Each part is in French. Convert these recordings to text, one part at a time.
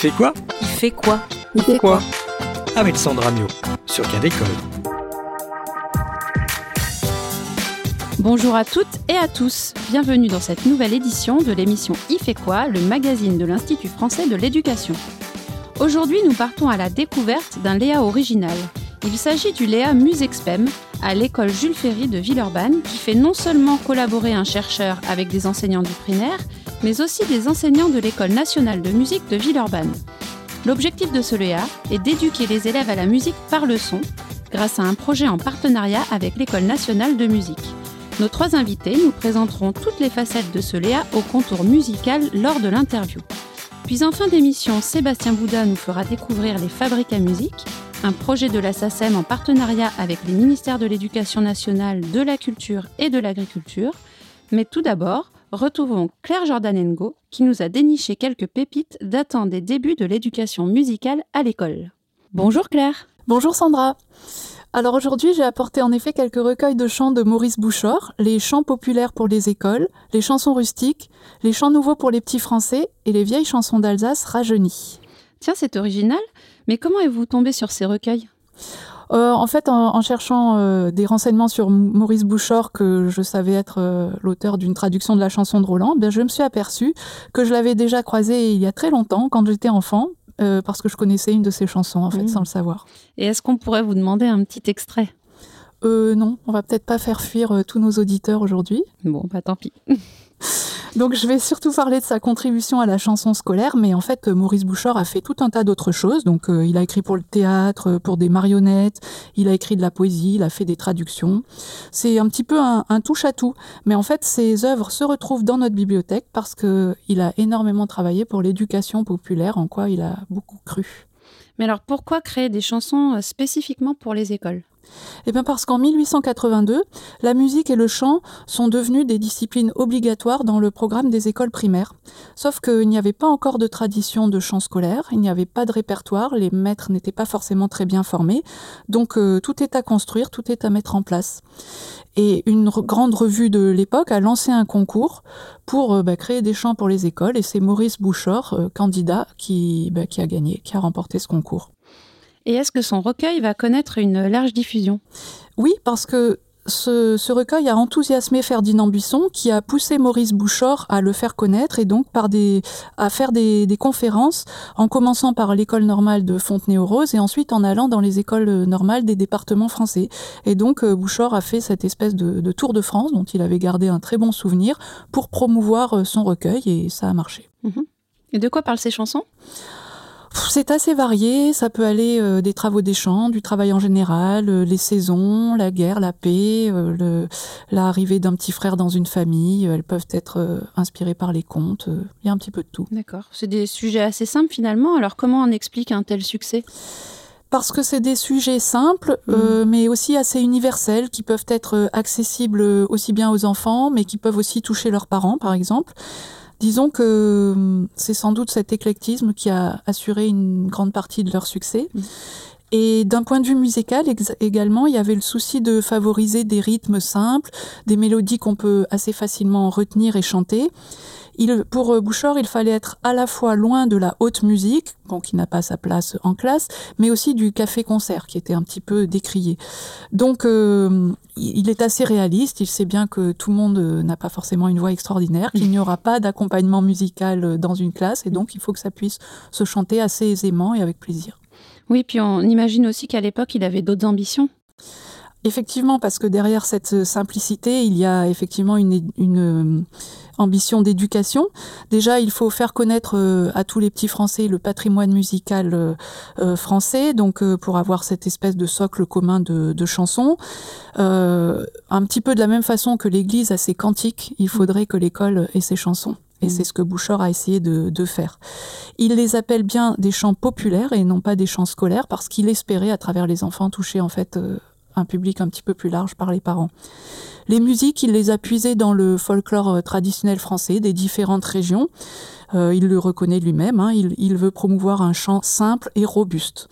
fait quoi Il fait quoi Il fait quoi Avec Sandra Mio sur Cadécole. Bonjour à toutes et à tous. Bienvenue dans cette nouvelle édition de l'émission Il fait quoi, le magazine de l'Institut français de l'éducation. Aujourd'hui, nous partons à la découverte d'un Léa original. Il s'agit du Léa Musexpem à l'école Jules Ferry de Villeurbanne qui fait non seulement collaborer un chercheur avec des enseignants du primaire, mais aussi des enseignants de l'école nationale de musique de Villeurbanne. L'objectif de ce Léa est d'éduquer les élèves à la musique par le son grâce à un projet en partenariat avec l'école nationale de musique. Nos trois invités nous présenteront toutes les facettes de ce Léa au contour musical lors de l'interview. Puis en fin d'émission, Sébastien Bouda nous fera découvrir les fabriques à musique, un projet de la en partenariat avec les ministères de l'Éducation nationale, de la Culture et de l'Agriculture. Mais tout d'abord, retrouvons Claire Jordanengo qui nous a déniché quelques pépites datant des débuts de l'éducation musicale à l'école. Bonjour Claire. Bonjour Sandra. Alors aujourd'hui, j'ai apporté en effet quelques recueils de chants de Maurice Bouchard, les chants populaires pour les écoles, les chansons rustiques, les chants nouveaux pour les petits français et les vieilles chansons d'Alsace rajeunies. Tiens, c'est original, mais comment êtes-vous tombé sur ces recueils? Euh, en fait, en, cherchant euh, des renseignements sur Maurice Bouchard, que je savais être euh, l'auteur d'une traduction de la chanson de Roland, ben, je me suis aperçue que je l'avais déjà croisé il y a très longtemps, quand j'étais enfant, parce que je connaissais une de ses chansons, en fait, mmh. sans le savoir. Et est-ce qu'on pourrait vous demander un petit extrait? Non, on va peut-être pas faire fuir tous nos auditeurs aujourd'hui. Bon, bah tant pis. Donc je vais surtout parler de sa contribution à la chanson scolaire, mais en fait Maurice Bouchard a fait tout un tas d'autres choses. Donc euh, il a écrit pour le théâtre, pour des marionnettes, il a écrit de la poésie, il a fait des traductions. C'est un petit peu un, touche à tout, mais en fait ses œuvres se retrouvent dans notre bibliothèque parce que il a énormément travaillé pour l'éducation populaire, en quoi il a beaucoup cru. Mais alors pourquoi créer des chansons euh, spécifiquement pour les écoles? Eh bien parce qu'en 1882, la musique et le chant sont devenus des disciplines obligatoires dans le programme des écoles primaires. Sauf qu'il n'y avait pas encore de tradition de chant scolaire, il n'y avait pas de répertoire, les maîtres n'étaient pas forcément très bien formés, donc euh, tout est à construire, tout est à mettre en place. Et une grande revue de l'époque a lancé un concours pour euh, bah, créer des chants pour les écoles, et c'est Maurice Bouchard, euh, candidat, bah, qui a gagné, qui a remporté ce concours. Et est-ce que son recueil va connaître une large diffusion? Oui, parce que ce, recueil a enthousiasmé Ferdinand Buisson, qui a poussé Maurice Bouchard à le faire connaître et donc par des, à faire des, conférences, en commençant par l'école normale de Fontenay-aux-Roses et ensuite en allant dans les écoles normales des départements français. Et donc euh, Bouchard a fait cette espèce de, tour de France dont il avait gardé un très bon souvenir pour promouvoir euh, son recueil et ça a marché. Mhm. Et de quoi parlent ces chansons? C'est assez varié, ça peut aller euh, des travaux des champs, du travail en général, euh, les saisons, la guerre, la paix, euh, l'arrivée d'un petit frère dans une famille, elles peuvent être inspirées par les contes, il y a un petit peu de tout. D'accord, c'est des sujets assez simples finalement, alors comment on explique un tel succès? Parce que c'est des sujets simples, mmh. mais aussi assez universels, qui peuvent être accessibles aussi bien aux enfants, mais qui peuvent aussi toucher leurs parents, par exemple. Disons que hum, c'est sans doute cet éclectisme qui a assuré une grande partie de leur succès. Et d'un point de vue musical également, il y avait le souci de favoriser des rythmes simples, des mélodies qu'on peut assez facilement retenir et chanter. Pour euh, Bouchard, il fallait être à la fois loin de la haute musique, bon, qui n'a pas sa place en classe, mais aussi du café-concert, qui était un petit peu décrié. Donc, euh, il est assez réaliste, il sait bien que tout le monde euh, n'a pas forcément une voix extraordinaire, qu'il n'y aura pas d'accompagnement musical dans une classe, et donc il faut que ça puisse se chanter assez aisément et avec plaisir. Oui, puis on imagine aussi qu'à l'époque, il avait d'autres ambitions. Effectivement, parce que derrière cette simplicité, il y a effectivement une, une ambition d'éducation. Déjà, il faut faire connaître euh, à tous les petits Français le patrimoine musical euh, euh, français, donc pour avoir cette espèce de socle commun de, de chansons. un petit peu de la même façon que l'Église a ses cantiques, il faudrait que l'école ait ses chansons. Et mm. c'est ce que Bouchard a essayé de, de, faire. Il les appelle bien des chants populaires et non pas des chants scolaires parce qu'il espérait, à travers les enfants, toucher en fait un public un petit peu plus large par les parents. Les musiques, il les a puisées dans le folklore euh, traditionnel français des différentes régions. Euh, il le reconnaît lui-même. Hein. il, veut promouvoir un chant simple et robuste.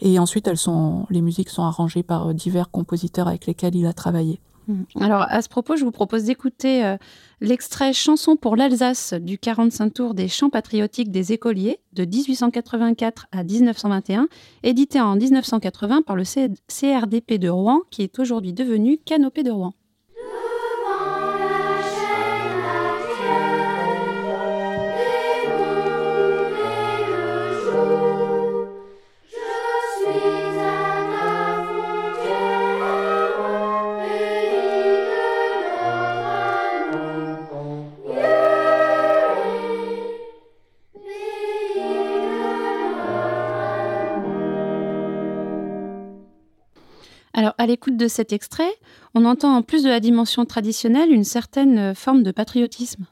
Et ensuite, elles sont, les musiques sont arrangées par euh, divers compositeurs avec lesquels il a travaillé. Mmh. Alors à ce propos, je vous propose d'écouter l'extrait Chanson pour l'Alsace du 45 tours des chants patriotiques des écoliers de 1884 à 1921, édité en 1980 par le CRDP de Rouen, qui est aujourd'hui devenu Canopée de Rouen. À l'écoute de cet extrait, on entend en plus de la dimension traditionnelle une certaine euh, forme de patriotisme.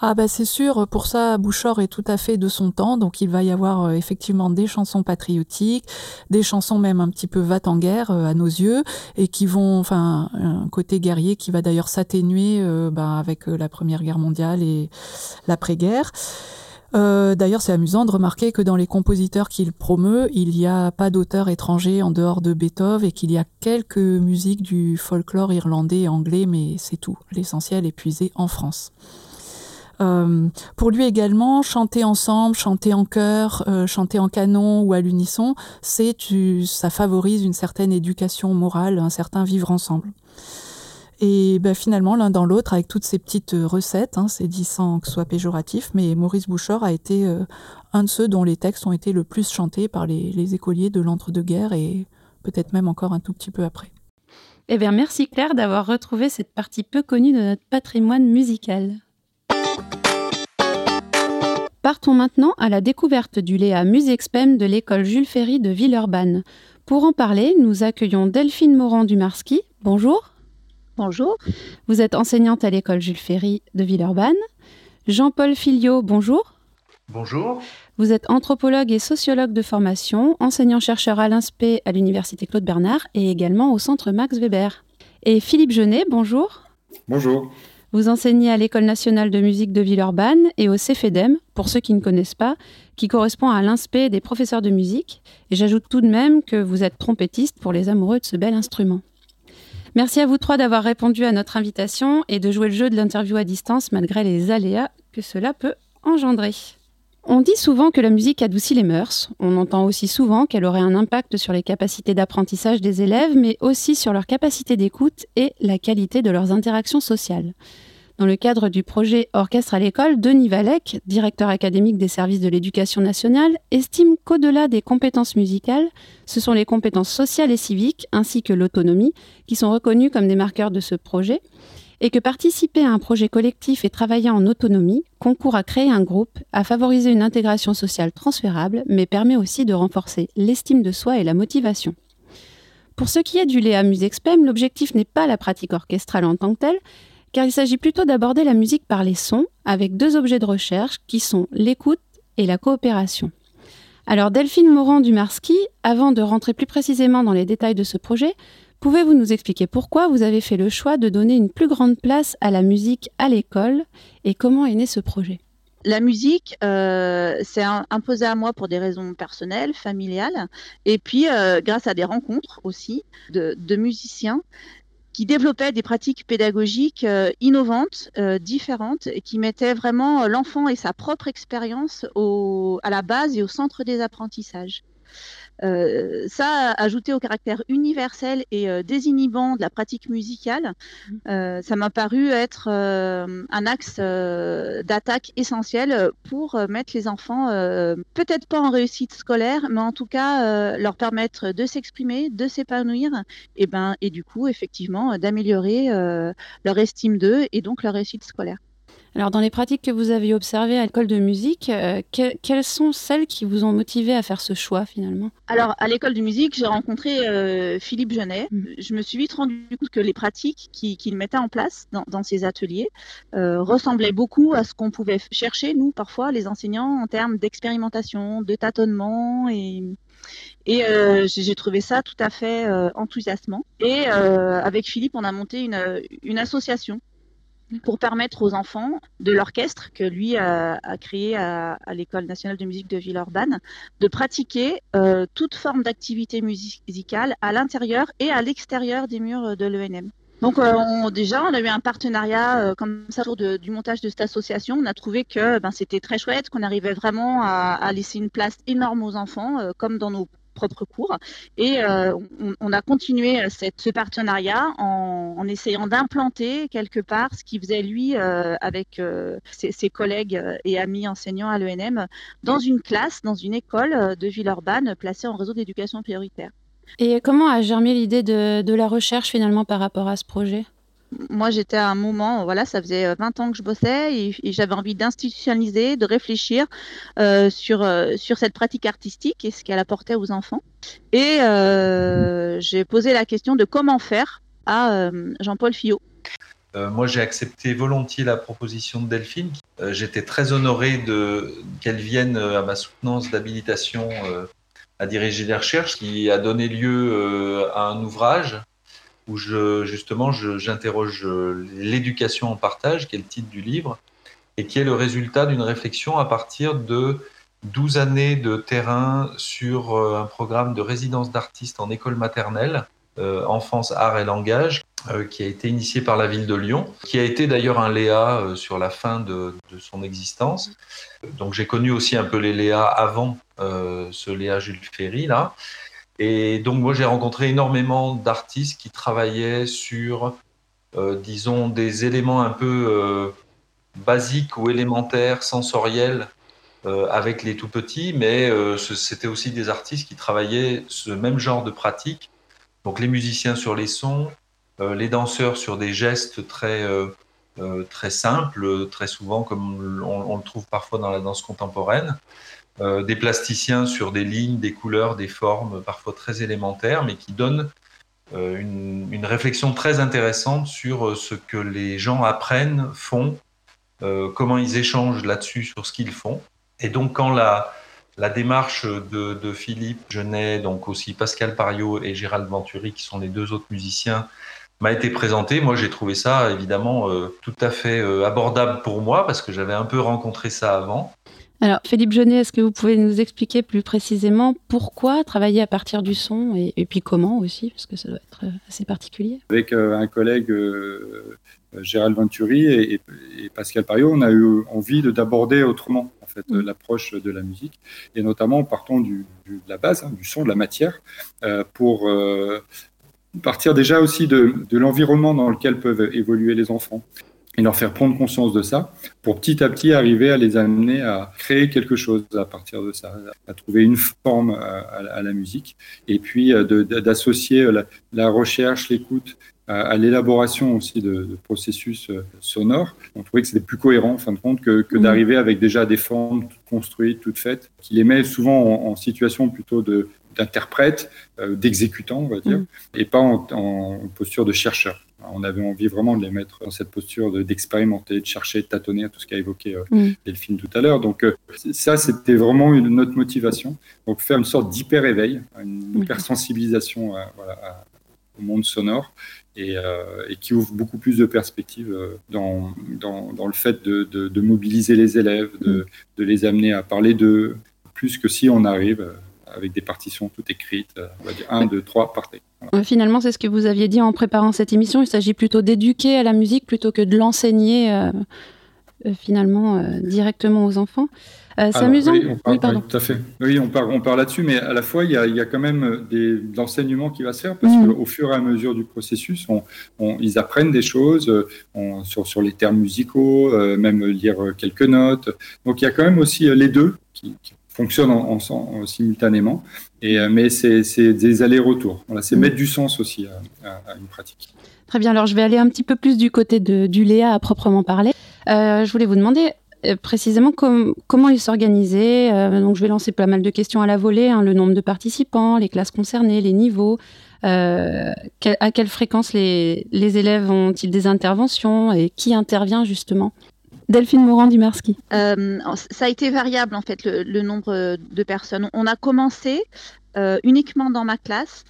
Ah bah c'est sûr, pour ça Bouchard est tout à fait de son temps, donc il va y avoir euh, effectivement des chansons patriotiques, des chansons même un petit peu va en guerre euh, à nos yeux, et qui vont, enfin un côté guerrier qui va d'ailleurs s'atténuer bah, avec la Première Guerre mondiale et l'après-guerre. Euh, d'ailleurs, c'est amusant de remarquer que dans les compositeurs qu'il promeut, il n'y a pas d'auteurs étrangers en dehors de Beethoven et qu'il y a quelques musiques du folklore irlandais et anglais, mais c'est tout. L'essentiel est puisé en France. Euh, pour lui également, chanter ensemble, chanter en chœur, euh, chanter en canon ou à l'unisson, c'est ça favorise une certaine éducation morale, un certain vivre ensemble. Et ben, finalement, l'un dans l'autre, avec toutes ces petites euh, recettes, hein, c'est dit sans que ce soit péjoratif, mais Maurice Bouchard a été euh, un de ceux dont les textes ont été le plus chantés par les, écoliers de l'entre-deux-guerres et peut-être même encore un tout petit peu après. Eh bien, merci Claire d'avoir retrouvé cette partie peu connue de notre patrimoine musical. Partons maintenant à la découverte du Léa Musexpem de l'école Jules Ferry de Villeurbanne. Pour en parler, nous accueillons Delphine Morand du Marski. Bonjour. Bonjour. Vous êtes enseignante à l'école Jules Ferry de Villeurbanne. Jean-Paul Filiot, bonjour. Bonjour. Vous êtes anthropologue et sociologue de formation, enseignant-chercheur à l'INSPE à l'Université Claude Bernard et également au Centre Max Weber. Et Philippe Genet, bonjour. Bonjour. Vous enseignez à l'École nationale de musique de Villeurbanne et au CFEDEM, pour ceux qui ne connaissent pas, qui correspond à l'INSPE des professeurs de musique. Et j'ajoute tout de même que vous êtes trompettiste pour les amoureux de ce bel instrument. Merci à vous trois d'avoir répondu à notre invitation et de jouer le jeu de l'interview à distance malgré les aléas que cela peut engendrer. On dit souvent que la musique adoucit les mœurs. On entend aussi souvent qu'elle aurait un impact sur les capacités d'apprentissage des élèves, mais aussi sur leur capacité d'écoute et la qualité de leurs interactions sociales. Dans le cadre du projet Orchestre à l'école, Denis Valec, directeur académique des services de l'éducation nationale, estime qu'au-delà des compétences musicales, ce sont les compétences sociales et civiques, ainsi que l'autonomie, qui sont reconnues comme des marqueurs de ce projet, et que participer à un projet collectif et travailler en autonomie concourt à créer un groupe, à favoriser une intégration sociale transférable, mais permet aussi de renforcer l'estime de soi et la motivation. Pour ce qui est du Léa Musexpem, l'objectif n'est pas la pratique orchestrale en tant que telle, car il s'agit plutôt d'aborder la musique par les sons, avec deux objets de recherche qui sont l'écoute et la coopération. Alors Delphine Morand du Marski, avant de rentrer plus précisément dans les détails de ce projet, pouvez-vous nous expliquer pourquoi vous avez fait le choix de donner une plus grande place à la musique à l'école et comment est né ce projet? La musique, euh, c'est imposé à moi pour des raisons personnelles, familiales, et puis euh, grâce à des rencontres aussi de, de musiciens qui développait des pratiques pédagogiques euh, innovantes, euh, différentes, et qui mettaient vraiment l'enfant et sa propre expérience à la base et au centre des apprentissages. Euh, ça, ajouté au caractère universel et euh, désinhibant de la pratique musicale, mmh. euh, ça m'a paru être un axe d'attaque essentiel pour mettre les enfants, peut-être pas en réussite scolaire, mais en tout cas leur permettre de s'exprimer, de s'épanouir, et ben et du coup effectivement d'améliorer leur estime d'eux et donc leur réussite scolaire. Alors, dans les pratiques que vous avez observées à l'école de musique, euh, quelles sont celles qui vous ont motivé à faire ce choix finalement? Alors, à l'école de musique, j'ai rencontré euh, Philippe Genet. Mm. Je me suis vite rendu compte que les pratiques qu'il mettait en place dans, dans ses ateliers euh, ressemblaient beaucoup à ce qu'on pouvait chercher, nous, parfois, les enseignants, en termes d'expérimentation, de tâtonnement et et euh, j'ai trouvé ça tout à fait euh, enthousiasmant. Et euh, avec Philippe, on a monté une, une association pour permettre aux enfants de l'orchestre que lui a, créé à, l'École nationale de musique de Villeurbanne de pratiquer euh, toute forme d'activité musicale à l'intérieur et à l'extérieur des murs de l'ENM. Donc on, déjà, on a eu un partenariat comme ça autour du montage de cette association. On a trouvé que ben, c'était très chouette, qu'on arrivait vraiment à, à, laisser une place énorme aux enfants, comme dans nos propres cours. Et euh, on, a continué euh, cette, ce partenariat en, essayant d'implanter quelque part ce qu'il faisait lui euh, avec ses, collègues et amis enseignants à l'ENM dans une classe, dans une école de Villeurbanne placée en réseau d'éducation prioritaire. Et comment a germé l'idée de la recherche finalement par rapport à ce projet? Moi, j'étais à un moment, voilà, ça faisait 20 euh, ans que je bossais et, j'avais envie d'institutionnaliser, de réfléchir euh, sur, euh, sur cette pratique artistique et ce qu'elle apportait aux enfants. Et j'ai posé la question de comment faire à Jean-Paul Fillot. moi, j'ai accepté volontiers la proposition de Delphine. J'étais très honoré qu'elle vienne à ma soutenance d'habilitation à diriger les recherches, qui a donné lieu à un ouvrage où justement j'interroge l'éducation en partage, qui est le titre du livre, et qui est le résultat d'une réflexion à partir de 12 années de terrain sur euh, un programme de résidence d'artistes en école maternelle, euh, enfance, art et langage, euh, qui a été initié par la ville de Lyon, qui a été d'ailleurs un Léa sur la fin de, de son existence. Donc j'ai connu aussi un peu les Léa avant ce Léa Jules Ferry là. Et donc moi j'ai rencontré énormément d'artistes qui travaillaient sur, euh, disons, des éléments un peu euh, basiques ou élémentaires, sensoriels, euh, avec les tout petits, mais c'était aussi des artistes qui travaillaient ce même genre de pratique. Donc les musiciens sur les sons, les danseurs sur des gestes très, très simples, très souvent comme on, le trouve parfois dans la danse contemporaine. Euh, des plasticiens sur des lignes, des couleurs, des formes parfois très élémentaires, mais qui donnent euh, une, réflexion très intéressante sur euh, ce que les gens apprennent, font, comment ils échangent là-dessus sur ce qu'ils font. Et donc quand la, la démarche de, Philippe Genet, donc aussi Pascal Pariot et Gérald Venturi, qui sont les deux autres musiciens, m'a été présentée, moi j'ai trouvé ça évidemment tout à fait abordable pour moi parce que j'avais un peu rencontré ça avant. Alors, Philippe Jeunet, est-ce que vous pouvez nous expliquer plus précisément pourquoi travailler à partir du son et, puis comment aussi, parce que ça doit être euh, assez particulier? Avec euh, un collègue, euh, Gérald Venturi et, Pascal Pariot, on a eu envie d'aborder autrement en fait, mm. l'approche de la musique, et notamment en partant du, de la base, hein, du son, de la matière, pour partir déjà aussi de, de l'environnement dans lequel peuvent évoluer les enfants et leur faire prendre conscience de ça pour petit à petit arriver à les amener à créer quelque chose à partir de ça, à trouver une forme à, la musique et puis euh, d'associer la, recherche, l'écoute à, l'élaboration aussi de, processus euh, sonores. On trouvait que c'était plus cohérent en fin de compte que, mmh. d'arriver avec déjà des formes toutes construites, toutes faites, qui les met souvent en, situation plutôt de d'interprète, euh, d'exécutant, on va dire, mmh. et pas en, en posture de chercheur. On avait envie vraiment de les mettre dans cette posture d'expérimenter, de, chercher, de tâtonner, tout ce qu'a évoqué euh, mm. Delphine tout à l'heure. Donc euh, ça, c'était vraiment une, notre motivation. Donc faire une sorte d'hyper-éveil, une hyper-sensibilisation au monde sonore et, euh, et, qui ouvre beaucoup plus de perspectives dans, dans, le fait de, mobiliser les élèves, de, mm. de les amener à parler d'eux, plus que si on arrive avec des partitions toutes écrites, on va dire 1, 2, 3, partez. Finalement, c'est ce que vous aviez dit en préparant cette émission. Il s'agit plutôt d'éduquer à la musique plutôt que de l'enseigner euh, euh, finalement euh, directement aux enfants. c'est amusant. Oui, pardon. tout à fait. Oui, on parle, on parle là-dessus, mais à la fois, il y a, il y a quand même des, enseignements qui va se faire parce mm. qu'au fur et à mesure du processus, on, ils apprennent des choses sur, sur les termes musicaux, même lire quelques notes. Donc, il y a quand même aussi les deux qui, qui fonctionnent en, simultanément. Et, euh, mais c'est des allers-retours. Voilà, c'est mm. mettre du sens aussi à, une pratique. Très bien. Alors, je vais aller un petit peu plus du côté de, du Léa à proprement parler. Euh, je voulais vous demander euh, précisément comment il s'organisait. donc, je vais lancer pas mal de questions à la volée. Hein, le nombre de participants, les classes concernées, les niveaux. à quelle fréquence les, les élèves ont-ils des interventions et qui intervient justement? Delphine Morand-Dimarski. Euh, ça a été variable en fait le, nombre de personnes. On a commencé euh, uniquement dans ma classe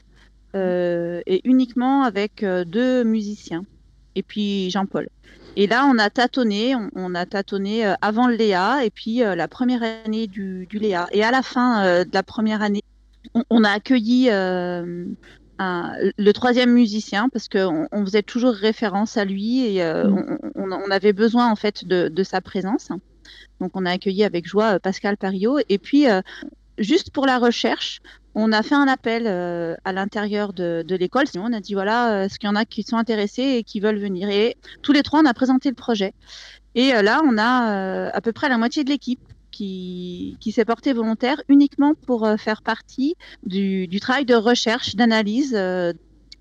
euh, et uniquement avec deux musiciens et puis Jean-Paul. Et là, on a tâtonné, on, a tâtonné avant le Léa et puis la première année du, Léa. Et à la fin de la première année, on, a accueilli le troisième musicien parce qu'on on faisait toujours référence à lui et mm. on, on, avait besoin en fait de, de, sa présence. Donc on a accueilli avec joie Pascal Pario et puis juste pour la recherche, on a fait un appel euh, à l'intérieur de, l'école. On a dit voilà, euh, est-ce qu'il y en a qui sont intéressés et qui veulent venir? Et tous les trois, on a présenté le projet. Et euh, là, on a à peu près la moitié de l'équipe qui, s'est portée volontaire uniquement pour faire partie du, du travail de recherche, d'analyse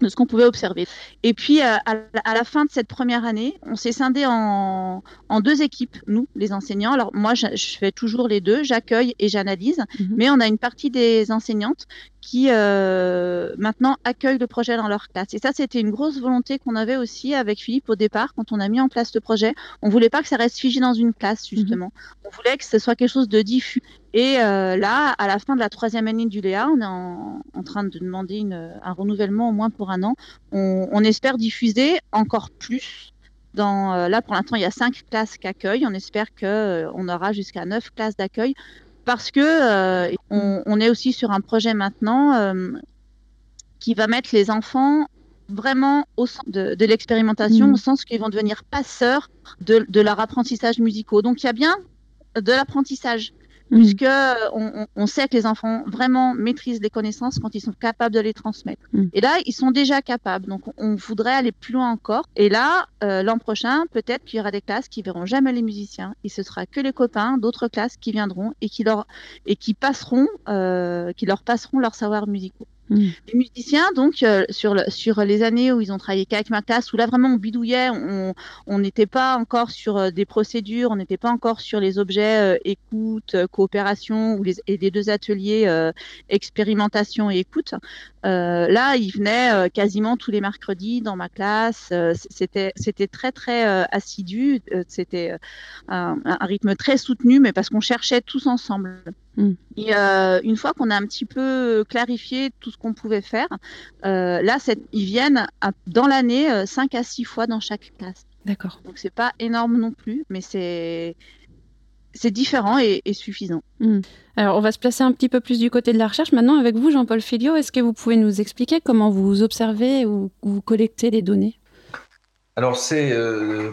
de ce qu'on pouvait observer. Et puis, euh, à, la fin de cette première année, on s'est scindé en, deux équipes, nous, les enseignants. Alors, moi, je, fais toujours les deux, j'accueille et j'analyse, mhm. mais on a une partie des enseignantes qui euh, maintenant accueillent le projet dans leur classe. Et ça, c'était une grosse volonté qu'on avait aussi avec Philippe au départ, quand on a mis en place le projet. On voulait pas que ça reste figé dans une classe, mhm. justement. On voulait que ce soit quelque chose de diffus. Et euh, là, à la fin de la troisième année du Léa, on est en, train de demander une, un renouvellement au moins pour un an. On, espère diffuser encore plus. Dans, euh, là, pour l'instant, il y a cinq classes qui accueillent. On espère qu'on on aura jusqu'à neuf classes d'accueil parce que on, on, est aussi sur un projet maintenant qui va mettre les enfants vraiment au centre de, de l'expérimentation, mmh. au sens qu'ils vont devenir passeurs de, de leur apprentissage musicaux. Donc, il y a bien de l'apprentissage Mm. puisque euh, on, on, sait que les enfants vraiment maîtrisent les connaissances quand ils sont capables de les transmettre. Mm. Et là, ils sont déjà capables. Donc, on voudrait aller plus loin encore. Et là, euh, l'an prochain, peut-être qu'il y aura des classes qui verront jamais les musiciens. Et ce sera que les copains d'autres classes qui viendront et qui leur et qui passeront, euh, qui leur passeront leurs savoirs musicaux. Mm. Les musiciens, donc, euh, sur, sur les années où ils ont travaillé qu'avec ma classe, où là vraiment on bidouillait, on n'était pas encore sur euh, des procédures, on n'était pas encore sur les objets euh, écoute, coopération ou les, et les deux ateliers expérimentation et écoute. là, ils venaient quasiment tous les mercredis dans ma classe. c'était c'était très très assidu, c'était un, rythme très soutenu, mais parce qu'on cherchait tous ensemble. Mm. Et euh, une fois qu'on a un petit peu clarifié tout ce qu'on pouvait faire, euh, là, ils viennent dans l'année 5 euh, à 6 fois dans chaque classe. D'accord. Donc c'est pas énorme non plus, mais c'est c'est différent et, suffisant. Mm. Alors, on va se placer un petit peu plus du côté de la recherche. Maintenant, avec vous, Jean-Paul Filio, est-ce que vous pouvez nous expliquer comment vous observez ou, vous collectez les données? Alors c'est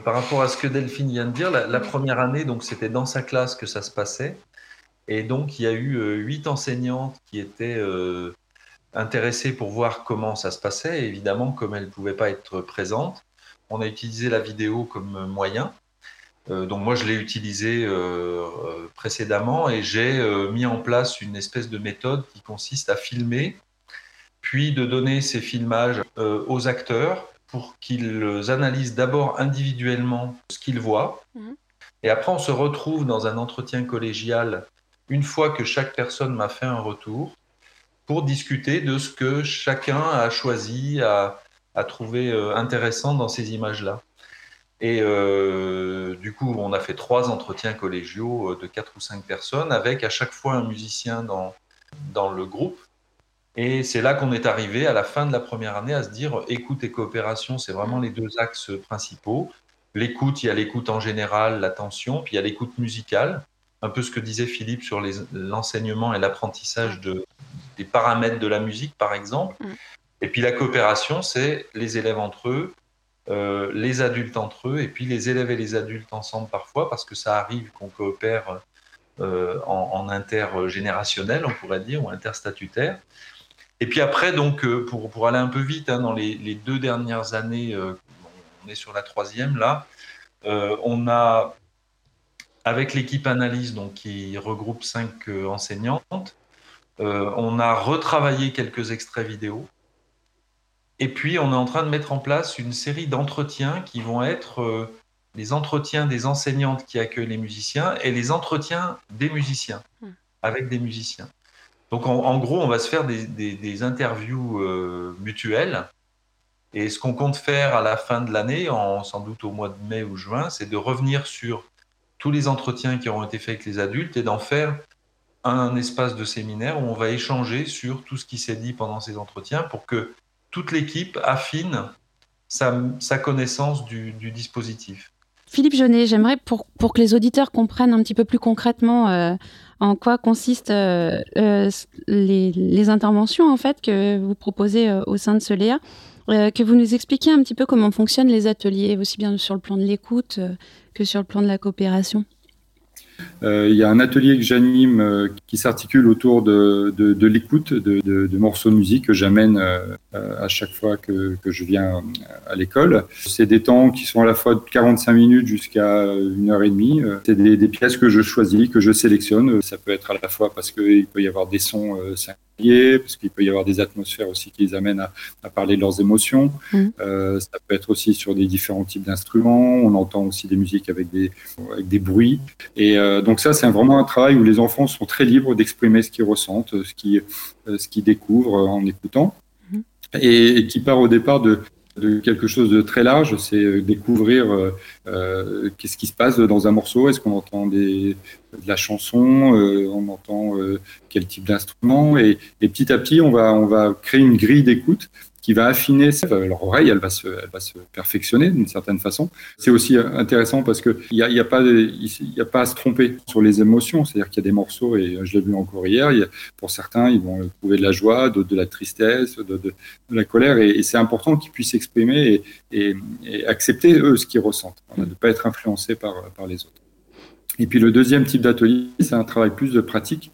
par rapport à ce que Delphine vient de dire, la première année, donc c'était dans sa classe que ça se passait. Et donc, il y a eu euh, huit enseignantes qui étaient euh, intéressées pour voir comment ça se passait. évidemment, comme elles ne pouvaient pas être présentes, on a utilisé la vidéo comme moyen. Euh, donc moi, je l'ai utilisé précédemment et j'ai mis en place une espèce de méthode qui consiste à filmer, puis de donner ces filmages aux acteurs pour qu'ils analysent d'abord individuellement ce qu'ils voient. Mmh. Et après, on se retrouve dans un entretien collégial une fois que chaque personne m'a fait un retour, pour discuter de ce que chacun a choisi, a, trouvé euh, intéressant dans ces images-là. Et euh, du coup, on a fait trois entretiens collégiaux euh, de quatre ou cinq personnes, avec à chaque fois un musicien dans, dans le groupe. Et c'est là qu'on est arrivé à la fin de la première année à se dire écoute et coopération, c'est vraiment les deux axes principaux. L'écoute, il y a l'écoute en général, l'attention, puis il y a l'écoute musicale un peu ce que disait Philippe sur l'enseignement et l'apprentissage de, des paramètres de la musique, par exemple. Mm. Et puis la coopération, c'est les élèves entre eux, euh, les adultes entre eux, et puis les élèves et les adultes ensemble parfois, parce que ça arrive qu'on coopère euh, en, intergénérationnel, on pourrait dire, ou interstatutaire. Et puis après, donc, euh, pour, pour aller un peu vite, hein, dans les, les, deux dernières années, on est sur la troisième là, on a avec l'équipe analyse, donc, qui regroupe cinq euh, enseignantes, euh, on a retravaillé quelques extraits vidéo. Et puis, on est en train de mettre en place une série d'entretiens qui vont être euh, les entretiens des enseignantes qui accueillent les musiciens et les entretiens des musiciens, hmm. avec des musiciens. Donc, en, gros, on va se faire des, interviews mutuelles. Et ce qu'on compte faire à la fin de l'année, sans doute au mois de mai ou juin, c'est de revenir sur tous les entretiens qui auront été faits avec les adultes et d'en faire un espace de séminaire où on va échanger sur tout ce qui s'est dit pendant ces entretiens pour que toute l'équipe affine sa, connaissance du, dispositif. Philippe Jeunet, j'aimerais pour, que les auditeurs comprennent un petit peu plus concrètement euh, en quoi consistent euh, euh, les, les, interventions en fait que vous proposez au sein de ce Léa, que vous nous expliquiez un petit peu comment fonctionnent les ateliers, aussi bien sur le plan de l'écoute que sur le plan de la coopération. Euh, il y a un atelier que j'anime euh, qui s'articule autour de, l'écoute de, morceaux de musique que j'amène euh, à chaque fois que, que je viens à l'école. C'est des temps qui sont à la fois de 45 minutes jusqu'à une heure et demie. C'est des, des, pièces que je choisis, que je sélectionne. Ça peut être à la fois parce qu'il peut y avoir des sons parce qu'il peut y avoir des atmosphères aussi qui les amènent à, à parler de leurs émotions. Mmh. Euh, ça peut être aussi sur des différents types d'instruments. On entend aussi des musiques avec des, avec des bruits. Et euh, donc ça, c'est vraiment un travail où les enfants sont très libres d'exprimer ce qu'ils ressentent, ce qu'ils euh, ce qu'ils découvrent en écoutant. Mmh. Et, et, qui part au départ de, de quelque chose de très large, c'est euh, découvrir euh, euh, qu'est-ce qui se passe dans un morceau, est-ce qu'on entend des, de la chanson, euh, on entend quel type d'instrument, et, et, petit à petit on va, on va créer une grille d'écoute qui va affiner leur oreille, elle va se, va se perfectionner d'une certaine façon. C'est aussi intéressant parce qu'il n'y a, y a, pas, a pas à se tromper sur les émotions, c'est-à-dire qu'il y a des morceaux, et je l'ai vu encore hier, pour certains, ils vont trouver de la joie, d'autres de la tristesse, de, la colère, et, c'est important qu'ils puissent exprimer et, accepter eux ce qu'ils ressentent, de ne pas être influencés par les autres. Et puis le deuxième type d'atelier, c'est un travail plus de pratique,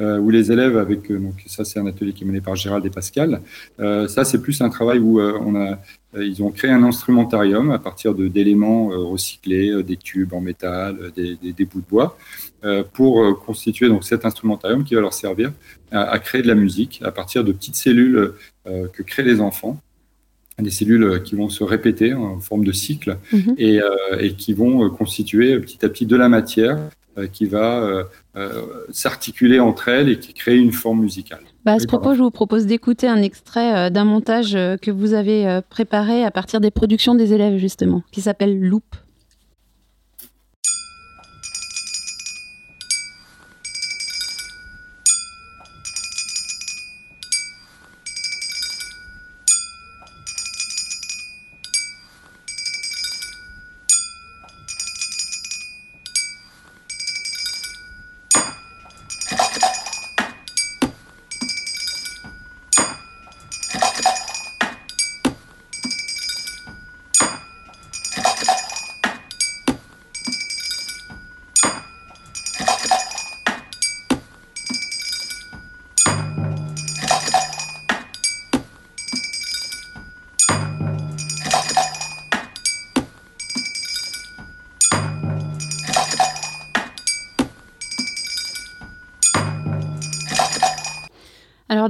euh, où les élèves, avec euh, donc ça c'est un atelier qui est mené par Gérald et Pascal. Euh, ça c'est plus un travail où on a, ils ont créé un instrumentarium à partir de d'éléments recyclés, des tubes en métal, des, bouts de bois, pour constituer donc cet instrumentarium qui va leur servir à, créer de la musique à partir de petites cellules que créent les enfants des cellules qui vont se répéter en forme de cycle mmh. et, euh, et, qui vont constituer petit à petit de la matière euh, qui va euh, s'articuler entre elles et qui crée une forme musicale. Bah, à ce propos, je vous propose d'écouter un extrait d'un montage que vous avez préparé à partir des productions des élèves justement, qui s'appelle Loop.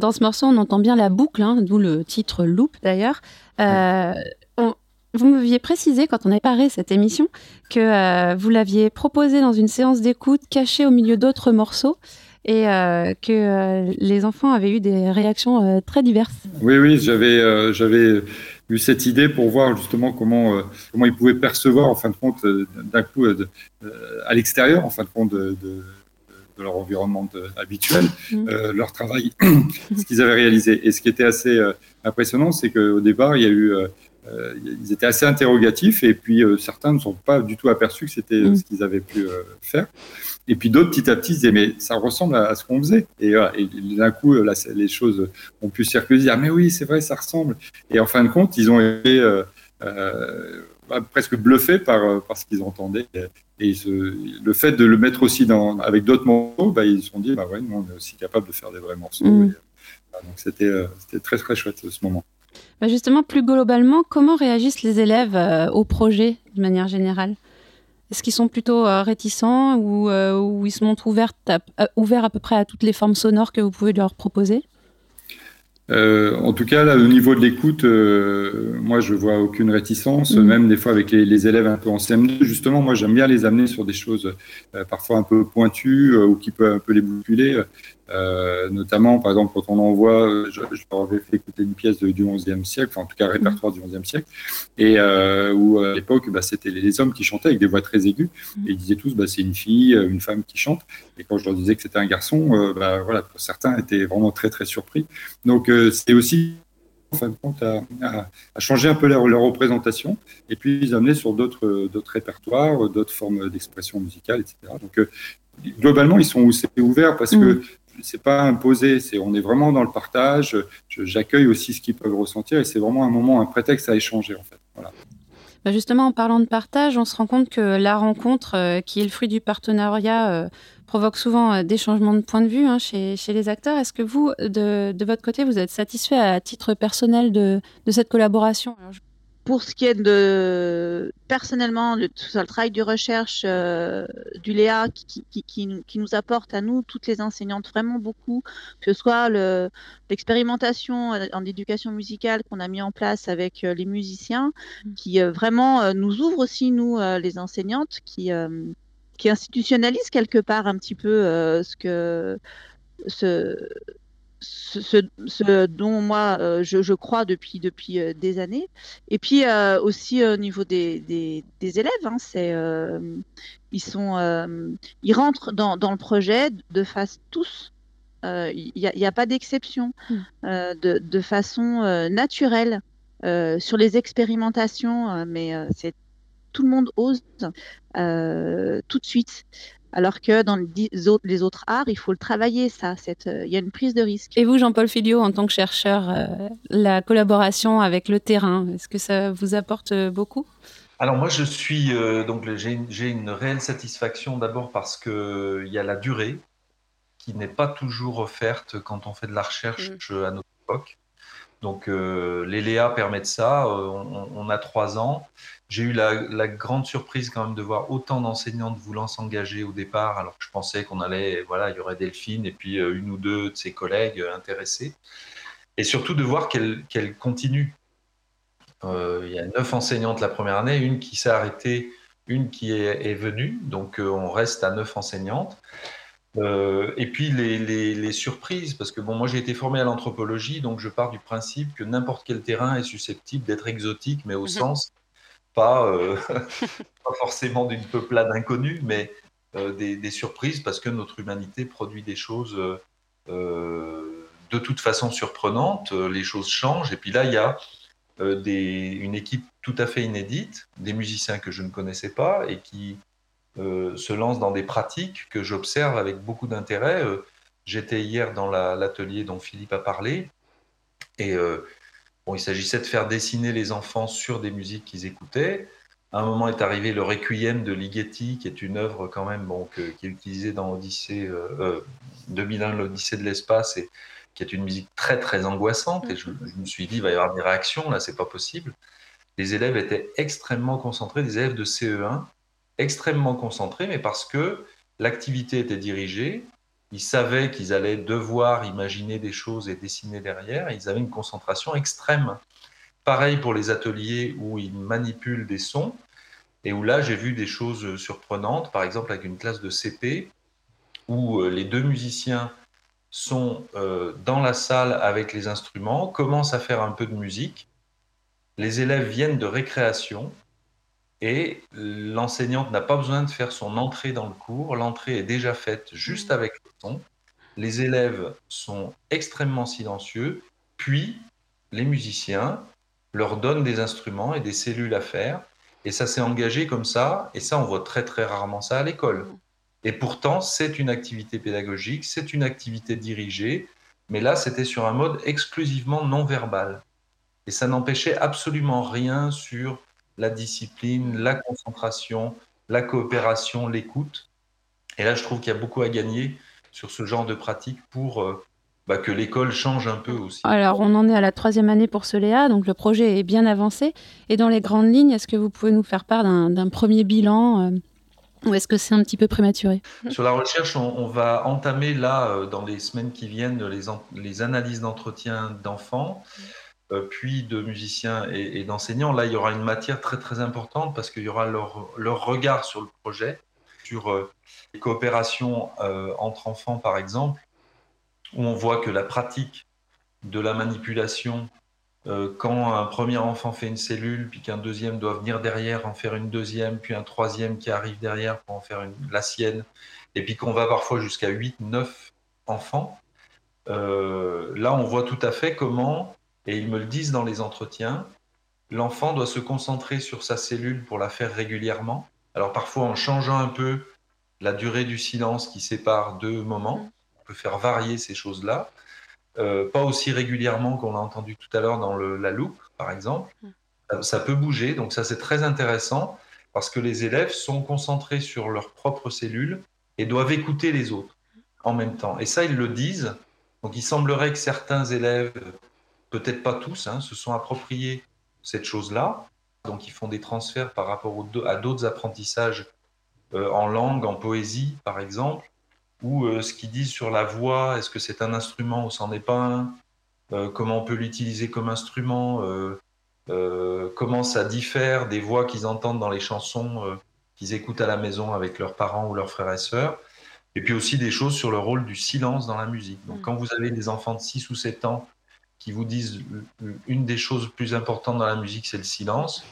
Dans ce morceau, on entend bien la boucle, hein, d'où le titre Loop d'ailleurs. Euh, vous m'aviez précisé quand on a parlé cette émission que euh, vous l'aviez proposé dans une séance d'écoute cachée au milieu d'autres morceaux et euh, que euh, les enfants avaient eu des réactions très diverses. Oui, oui, j'avais eu cette idée pour voir justement comment comment ils pouvaient percevoir en fin de compte d'un coup à l'extérieur en fin de compte de, de de leur environnement de, habituel, mmh. euh, leur travail, ce qu'ils avaient réalisé. Et ce qui était assez euh, impressionnant, c'est qu'au départ, il y a eu, euh, ils étaient assez interrogatifs, et puis certains ne sont pas du tout aperçus que c'était mmh. ce qu'ils avaient pu faire. Et puis d'autres, petit à petit, disaient, mais ça ressemble à, à ce qu'on faisait. Et, et d'un coup, là, les choses ont pu circuler, dire, mais oui, c'est vrai, ça ressemble. Et en fin de compte, ils ont été bah, presque bluffés par, par ce qu'ils entendaient. Et ce, le fait de le mettre aussi dans, avec d'autres morceaux, bah, ils se sont dit, bah ouais, nous, on est aussi capable de faire des vrais morceaux. Mmh. Et, bah, donc c'était euh, très très chouette ce moment. Bah justement, plus globalement, comment réagissent les élèves euh, au projet de manière générale? Est-ce qu'ils sont plutôt euh, réticents ou, euh, ou, ils se montrent ouverts à, ouverts à peu près à toutes les formes sonores que vous pouvez leur proposer? Euh, en tout cas, là, au niveau de l'écoute, euh, moi, je vois aucune réticence, mmh. même des fois avec les, les, élèves un peu en CM2. Justement, moi, j'aime bien les amener sur des choses euh, parfois un peu pointues ou qui peuvent un peu les bousculer. Euh, notamment, par exemple, quand on envoie, euh, je, je leur avais fait écouter une pièce de, du XIe siècle, enfin en tout cas un répertoire du XIe siècle, et euh, où à l'époque, bah, c'était les, les, hommes qui chantaient avec des voix très aiguës, et ils disaient tous, bah, c'est une fille, une femme qui chante. Et quand je leur disais que c'était un garçon, euh, bah, voilà, certains étaient vraiment très très surpris. Donc euh, c'est aussi en fin de compte, à, changer un peu leur, représentation et puis les amener sur d'autres répertoires, d'autres formes d'expression musicale, etc. Donc, euh, globalement, ils sont ouverts parce que mm. C'est pas imposé, c'est on est vraiment dans le partage. J'accueille aussi ce qu'ils peuvent ressentir et c'est vraiment un moment, un prétexte à échanger en fait. Bah, justement, en parlant de partage, on se rend compte que la rencontre, euh, qui est le fruit du partenariat, euh, provoque souvent euh, des changements de point de vue hein, chez, les acteurs. Est-ce que vous, de, votre côté, vous êtes satisfait à titre personnel de, cette collaboration? Pour ce qui est de personnellement le, tout le travail de recherche euh, du Léa qui, qui, qui, nous apporte à nous toutes les enseignantes vraiment beaucoup, que ce soit l'expérimentation euh, en éducation musicale qu'on a mis en place avec euh, les musiciens, mmh. qui vraiment nous ouvre aussi nous les enseignantes, qui qui institutionnalise quelque part un petit peu ce que ce ce, dont moi euh, je, crois depuis, depuis euh, des années. Et puis euh, aussi au niveau des, des, élèves, hein, c'est, ils, sont, ils rentrent dans, dans, le projet de face tous. Il n'y a, a, pas d'exception, hmm. de, de, façon naturelle sur les expérimentations, mais c'est tout le monde ose tout de suite. Alors que dans les autres, arts, il faut le travailler, ça. Euh, il y a une prise de risque. Et vous, Jean-Paul Filio, en tant que chercheur, euh, la collaboration avec le terrain, est-ce que ça vous apporte euh, beaucoup? Alors moi je suis donc j'ai une, réelle satisfaction d'abord parce que il y a la durée qui n'est pas toujours offerte quand on fait de la recherche mm. à notre époque. Donc les Léa permettent ça. on, a trois ans. J'ai eu la, grande surprise quand même de voir autant d'enseignantes voulant s'engager au départ, alors que je pensais qu'on allait, voilà, il y aurait Delphine et puis euh, une ou deux de ses collègues euh, intéressés. Et surtout de voir qu'elle continue. Euh, il y a neuf enseignantes la première année, une qui s'est arrêtée, une qui est, venue, donc on reste à neuf enseignantes. et puis les, les, surprises, parce que bon, moi j'ai été formé à l'anthropologie, donc je pars du principe que n'importe quel terrain est susceptible d'être exotique, mais au mhm. sens euh, pas, forcément d'une peuplade inconnue, mais euh, des, surprises parce que notre humanité produit des choses euh, de toute façon surprenantes, les choses changent, et puis là, il y a une équipe tout à fait inédite, des musiciens que je ne connaissais pas et qui se lancent dans des pratiques que j'observe avec beaucoup d'intérêt. J'étais hier dans l'atelier dont Philippe a parlé, et Bon, il s'agissait de faire dessiner les enfants sur des musiques qu'ils écoutaient. À un moment est arrivé le Requiem de Ligeti, qui est une œuvre quand même bon, qui est utilisée dans Odyssée, euh, 2001, euh, l'Odyssée de l'espace, et qui est une musique très très angoissante. Et je, me suis dit, il va y avoir des réactions, là, c'est pas possible. Les élèves étaient extrêmement concentrés, des élèves de CE1, extrêmement concentrés, mais parce que l'activité était dirigée, ils savaient qu'ils allaient devoir imaginer des choses et dessiner derrière. ils avaient une concentration extrême. Pareil pour les ateliers où ils manipulent des sons et où là j'ai vu des choses surprenantes. Par exemple avec une classe de CP où euh, les deux musiciens sont euh, dans la salle avec les instruments, commencent à faire un peu de musique. Les élèves viennent de récréation et l'enseignante n'a pas besoin de faire son entrée dans le cours. L'entrée est déjà faite juste mmh. avec le son. Les élèves sont extrêmement silencieux. Puis, les musiciens leur donnent des instruments et des cellules à faire. Et ça s'est engagé comme ça. Et ça, on voit très, très rarement ça à l'école. Mmh. Et pourtant, c'est une activité pédagogique, c'est une activité dirigée. Mais là, c'était sur un mode exclusivement non verbal. Et ça n'empêchait absolument rien sur la discipline, la concentration, la coopération, l'écoute. Et là, je trouve qu'il y a beaucoup à gagner sur ce genre de pratique pour euh, bah, que l'école change un peu aussi. Alors, on en est à la troisième année pour ce Léa, donc le projet est bien avancé. Et dans les grandes lignes, est-ce que vous pouvez nous faire part d'un premier bilan euh, ou est-ce que c'est un petit peu prématuré? Sur la recherche, on, va entamer là, euh, dans les semaines qui viennent, les, les analyses d'entretien d'enfants. Euh, puis de musiciens et, d'enseignants. Là, il y aura une matière très très importante parce qu'il y aura leur, regard sur le projet, sur euh, les coopérations euh, entre enfants par exemple, où on voit que la pratique de la manipulation, quand un premier enfant fait une cellule, puis qu'un deuxième doit venir derrière en faire une deuxième, puis un troisième qui arrive derrière pour en faire la sienne, et puis qu'on va parfois jusqu'à 8, 9 enfants, là on voit tout à fait comment et ils me le disent dans les entretiens, l'enfant doit se concentrer sur sa cellule pour la faire régulièrement. Alors parfois en changeant un peu la durée du silence qui sépare deux moments, on peut faire varier ces choses-là. Euh, pas aussi régulièrement qu'on l'a entendu tout à l'heure dans le, la loupe, par exemple. Ça, peut bouger, donc ça c'est très intéressant parce que les élèves sont concentrés sur leurs propres cellules et doivent écouter les autres en même temps. Et ça, ils le disent. Donc il semblerait que certains élèves, peut-être pas tous, hein, se sont appropriés cette chose-là. Donc ils font des transferts par rapport à d'autres apprentissages euh, en langue, en poésie, par exemple, ou euh, ce qu'ils disent sur la voix, est-ce que c'est un instrument ou c'en est pas un, euh, comment on peut l'utiliser comme instrument, comment ça diffère des voix qu'ils entendent dans les chansons qu'ils écoutent à la maison avec leurs parents ou leurs frères et sœurs. Et puis aussi des choses sur le rôle du silence dans la musique. Donc mm. quand vous avez des enfants de 6 ou 7 ans qui vous disent une des choses plus importantes dans la musique, c'est le silence,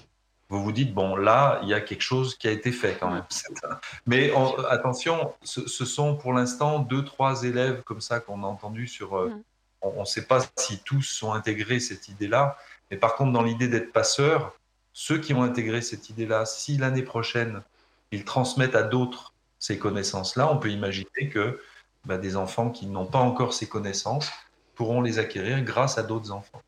vous vous dites, bon, là, il y a quelque chose qui a été fait quand même. Mais attention, ce, sont pour l'instant deux, trois élèves comme ça qu'on a entendu sur... Euh, mm. On ne sait pas si tous sont intégrés cette idée-là, mais par contre, dans l'idée d'être passeur, ceux qui ont intégré cette idée-là, si l'année prochaine, ils transmettent à d'autres ces connaissances-là, on peut imaginer que bah, des enfants qui n'ont pas encore ces connaissances pourront les acquérir grâce à d'autres enfants.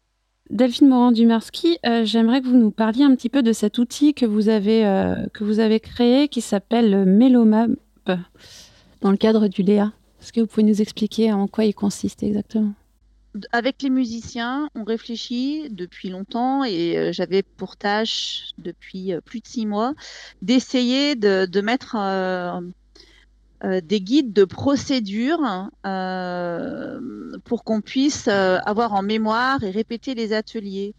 Delphine Morand-Dumarski, euh, j'aimerais que vous nous parliez un petit peu de cet outil que vous avez, euh, que vous avez créé qui s'appelle Melomap dans le cadre du Léa. Est-ce que vous pouvez nous expliquer en quoi il consiste exactement? Avec les musiciens, on réfléchit depuis longtemps et euh, j'avais pour tâche depuis plus de six mois d'essayer de, mettre euh, des guides de procédure euh, pour qu'on puisse euh, avoir en mémoire et répéter les ateliers.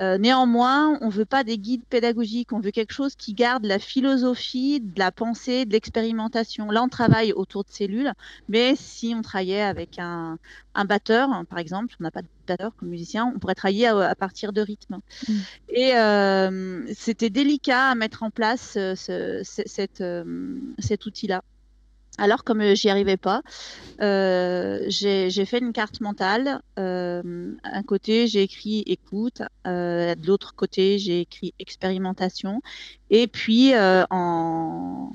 néanmoins, on ne veut pas des guides pédagogiques, on veut quelque chose qui garde la philosophie, de la pensée, de l'expérimentation. Là, on travaille autour de cellules, mais si on travaillait avec un, batteur, par exemple, on n'a pas de batteur comme musicien, on pourrait travailler à, partir de rythme. Mm. Et c'était délicat à mettre en place cet outil-là. Alors, comme euh, j'y arrivais pas, euh, j'ai fait une carte mentale. Euh, un côté, j'ai écrit écoute. Euh, de l'autre côté, j'ai écrit expérimentation. Et puis, en,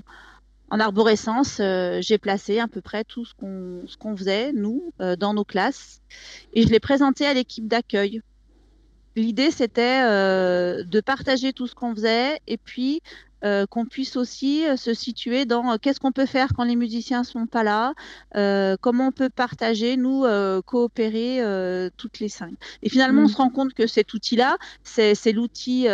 en, arborescence, j'ai placé à peu près tout ce qu'on faisait, nous, dans nos classes. Et je l'ai présenté à l'équipe d'accueil. L'idée, c'était de partager tout ce qu'on faisait et puis euh, qu'on puisse aussi euh, se situer dans euh, qu'est-ce qu'on peut faire quand les musiciens sont pas là, comment on peut partager, nous coopérer toutes les cinq. Et finalement, on mm. se rend compte que cet outil-là, c'est l'outil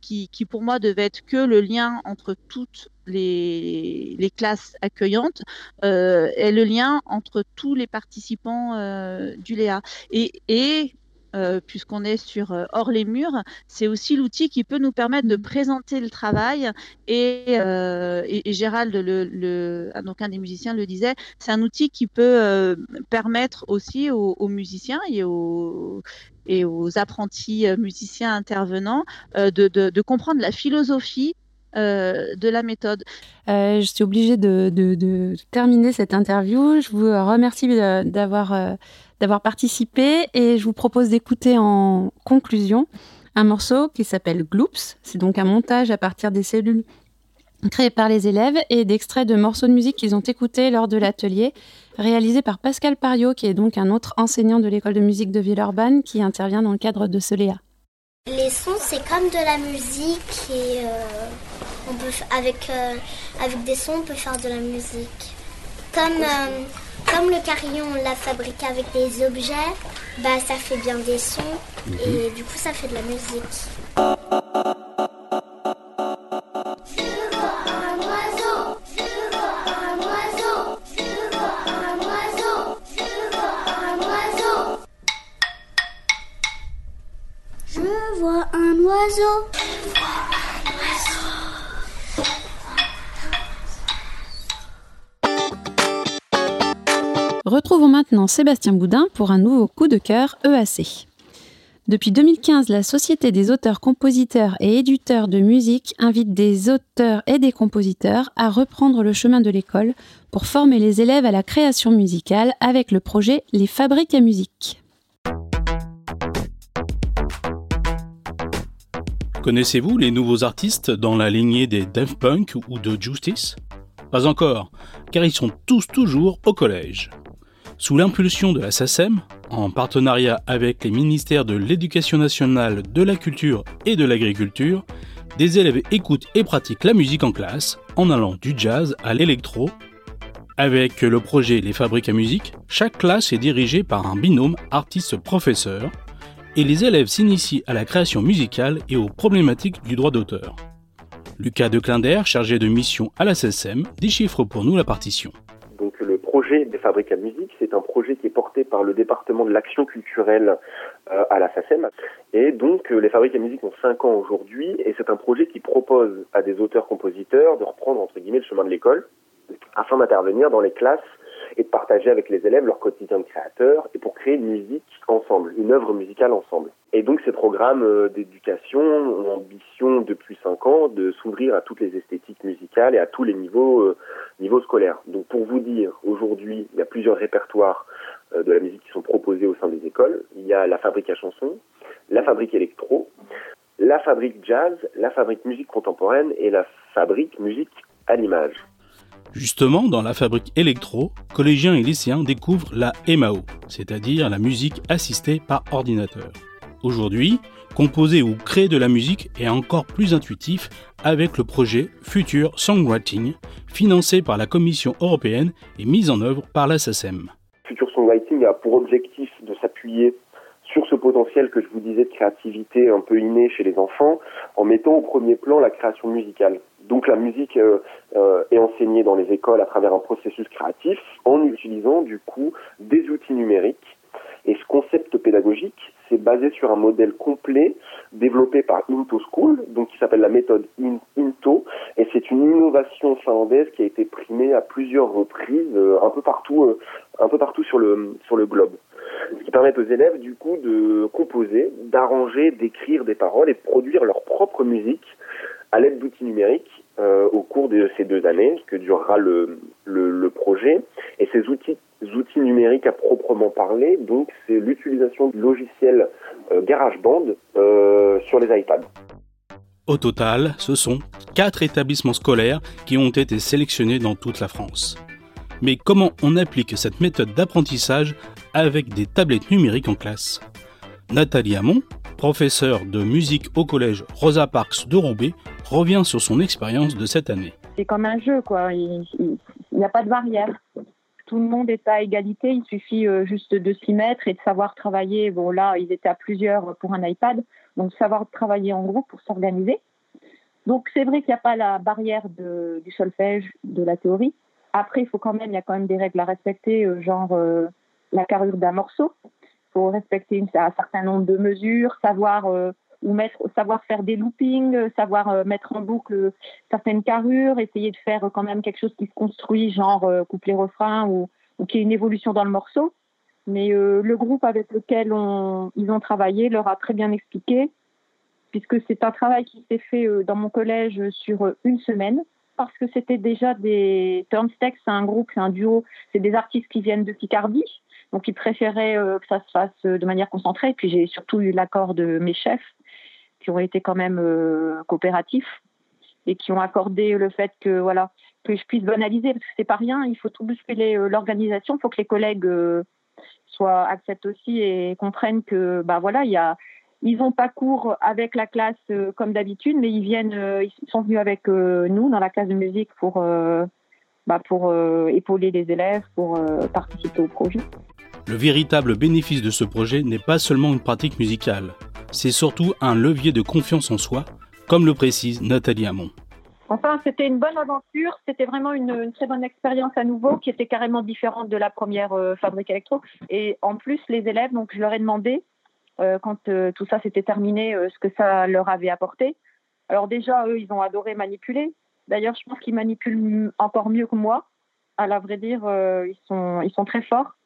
qui, qui, pour moi devait être que le lien entre toutes les, les, classes accueillantes euh, et le lien entre tous les participants euh, du Léa. Et, et euh, puisqu'on est sur euh, hors les murs, c'est aussi l'outil qui peut nous permettre de présenter le travail. Et, euh, Gérald, ah, donc un des musiciens, le disait, c'est un outil qui peut permettre aussi aux, musiciens et aux, et aux apprentis musiciens intervenants de, comprendre la philosophie de la méthode. je suis obligée de, de, terminer cette interview. Je vous remercie d'avoir d'avoir participé et je vous propose d'écouter en conclusion un morceau qui s'appelle Gloops. C'est donc un montage à partir des cellules créées par les élèves et d'extraits de morceaux de musique qu'ils ont écoutés lors de l'atelier réalisé par Pascal Pariot, qui est donc un autre enseignant de l'école de musique de Villeurbanne qui intervient dans le cadre de ce Léa. Les sons, c'est comme de la musique et euh, on peut, avec, euh, avec des sons, on peut faire de la musique. Comme euh, comme le carillon, on l'a fabriqué avec des objets, bah ça fait bien des sons et du coup ça fait de la musique. Sébastien Boudin pour un nouveau coup de cœur EAC. Depuis 2015, la Société des auteurs, compositeurs et éditeurs de musique invite des auteurs et des compositeurs à reprendre le chemin de l'école pour former les élèves à la création musicale avec le projet Les Fabriques à musique. Connaissez-vous les nouveaux artistes dans la lignée des Daft Punk ou de Justice? Pas encore, car ils sont tous toujours au collège. Sous l'impulsion de la en partenariat avec les ministères de l'Éducation nationale, de la Culture et de l'Agriculture, des élèves écoutent et pratiquent la musique en classe en allant du jazz à l'électro. Avec le projet Les Fabriques à musique, chaque classe est dirigée par un binôme artiste-professeur et les élèves s'initient à la création musicale et aux problématiques du droit d'auteur. Lucas de Clinder, chargé de mission à la SSM, déchiffre pour nous la partition. Fabriques à musique, c'est un projet qui est porté par le département de l'action culturelle euh, à la SACEM. Et donc euh, les Fabriques à musique ont 5 ans aujourd'hui et c'est un projet qui propose à des auteurs-compositeurs de reprendre entre guillemets le chemin de l'école afin d'intervenir dans les classes et de partager avec les élèves leur quotidien de créateur et pour créer une musique ensemble, une œuvre musicale ensemble. Et donc ces programmes euh, d'éducation ont ambition depuis cinq ans de s'ouvrir à toutes les esthétiques musicales et à tous les niveaux, euh, niveaux scolaires. Donc pour vous dire, aujourd'hui, il y a plusieurs répertoires euh, de la musique qui sont proposés au sein des écoles. Il y a la fabrique à chansons, la fabrique électro, la fabrique jazz, la fabrique musique contemporaine et la fabrique musique à l'image. Justement, dans la fabrique électro, collégiens et lycéens découvrent la MAO, c'est-à-dire la musique assistée par ordinateur. Aujourd'hui, composer ou créer de la musique est encore plus intuitif avec le projet Future Songwriting, financé par la Commission européenne et mis en œuvre par la. Future Songwriting a pour objectif de s'appuyer sur ce potentiel que je vous disais de créativité un peu inné chez les enfants, en mettant au premier plan la création musicale. Donc la musique euh, euh, est enseignée dans les écoles à travers un processus créatif en utilisant du coup des outils numériques. Et ce concept pédagogique, c'est basé sur un modèle complet développé par Into School, donc qui s'appelle la méthode Into, et c'est une innovation finlandaise qui a été primée à plusieurs reprises euh, un peu partout, un peu partout sur le sur le globe. Ce qui permet aux élèves du coup de composer, d'arranger, d'écrire des paroles et de produire leur propre musique à l'aide d'outils numériques euh, au cours de ces deux années que durera le, le, projet. Et ces outils, outils numériques à proprement parler, donc c'est l'utilisation du logiciel euh, GarageBand euh, sur les iPads. Au total, ce sont quatre établissements scolaires qui ont été sélectionnés dans toute la France. Mais comment on applique cette méthode d'apprentissage avec des tablettes numériques en classe? Nathalie Hamon, professeure de musique au collège Rosa Parks de Roubaix, revient sur son expérience de cette année. C'est comme un jeu, quoi. Il n'y a pas de barrière. Tout le monde est à égalité. Il suffit euh, juste de s'y mettre et de savoir travailler. Bon, là, ils étaient à plusieurs pour un iPad. Donc, savoir travailler en groupe pour s'organiser. Donc, c'est vrai qu'il n'y a pas la barrière du solfège, de la théorie. Après, il faut quand même, il y a quand même des règles à respecter, euh, genre euh, la carrure d'un morceau. Il faut respecter un certain nombre de mesures, savoir ou mettre, savoir faire des loopings, euh, savoir euh, mettre en boucle certaines carrures, essayer de faire quand même quelque chose qui se construit, genre euh, couplet refrain ou, ou qui ait une évolution dans le morceau. Mais le groupe avec lequel on, ils ont travaillé leur a très bien expliqué, puisque c'est un travail qui s'est fait dans mon collège sur une semaine, parce que c'était déjà des Turnstex, c'est un groupe, c'est un duo, c'est des artistes qui viennent de Picardie, donc ils préféraient que ça se fasse de manière concentrée. puis j'ai surtout eu l'accord de mes chefs qui ont été quand même euh, coopératifs et qui ont accordé le fait que voilà que je puisse banaliser parce que c'est pas rien. Il faut tout bousculer euh, l'organisation. Il faut que les collègues euh, soient acceptent aussi et comprennent que bah voilà il y a ils n'ont pas cours avec la classe comme d'habitude, mais ils viennent, ils sont venus avec nous dans la classe de musique pour, bah pour épauler les élèves, pour participer au projet. Le véritable bénéfice de ce projet n'est pas seulement une pratique musicale, c'est surtout un levier de confiance en soi, comme le précise Nathalie Hamon. Enfin, c'était une bonne aventure, c'était vraiment une, très bonne expérience à nouveau qui était carrément différente de la première euh, fabrique électro. Et en plus, les élèves, donc je leur ai demandé, euh, quand euh, tout ça s'était terminé, ce que ça leur avait apporté. Alors déjà, eux, ils ont adoré manipuler. D'ailleurs, je pense qu'ils manipulent encore mieux que moi. À la vrai dire, ils, sont, ils sont très forts.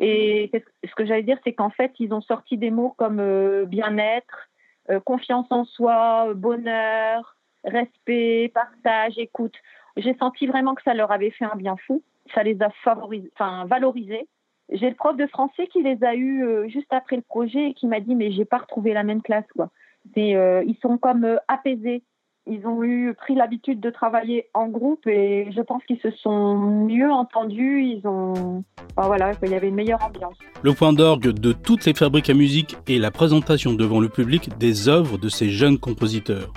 Et ce que j'allais dire, c'est qu'en fait, ils ont sorti des mots comme euh, bien-être, euh, confiance en soi, bonheur, respect, partage, écoute. J'ai senti vraiment que ça leur avait fait un bien fou. Ça les a favorisés, enfin, valorisés. J'ai le prof de français qui les a eus euh, juste après le projet et qui m'a dit mais j'ai pas retrouvé la même classe quoi. ils sont comme apaisés ils ont eu pris l'habitude de travailler en groupe et je pense qu'ils se sont mieux entendus. Ils ont, voilà, il y avait une meilleure ambiance. Le point d'orgue de toutes les fabriques à musique est la présentation devant le public des œuvres de ces jeunes compositeurs.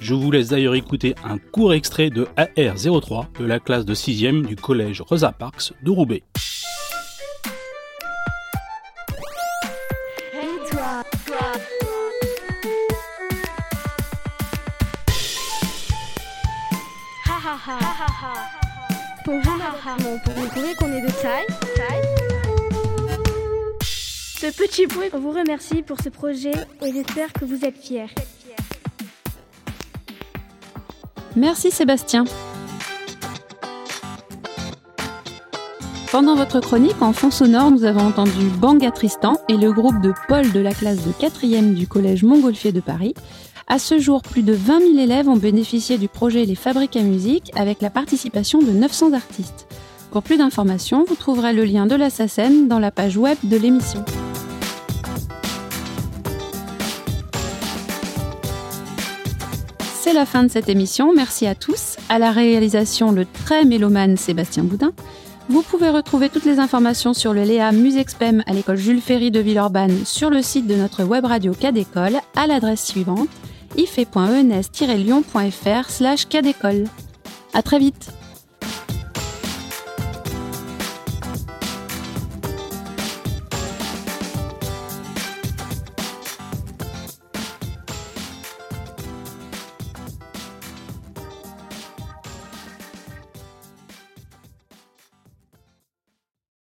Je vous laisse d'ailleurs écouter un court extrait de AR03 de la classe de 6e du collège Rosa Parks de Roubaix. Pour vous prouver qu'on est de taille, Ce petit bruit vous remercie pour ce projet et j'espère que vous êtes fiers. Merci Sébastien. Pendant votre chronique en fond sonore, nous avons entendu Banga Tristan et le groupe de Paul de la classe de 4e du collège Montgolfier de Paris à ce jour, plus de 20 000 élèves ont bénéficié du projet Les Fabriques à musique avec la participation de 900 artistes. Pour plus d'informations, vous trouverez le lien de la SACEM dans la page web de l'émission. C'est la fin de cette émission. Merci à tous. À la réalisation, le très mélomane Sébastien Boudin. Vous pouvez retrouver toutes les informations sur le Léa Musexpem à l'école Jules Ferry de Villeurbanne sur le site de notre web radio Cadécole à l'adresse suivante ife.ens-lyon.fr slash cadécole. À très vite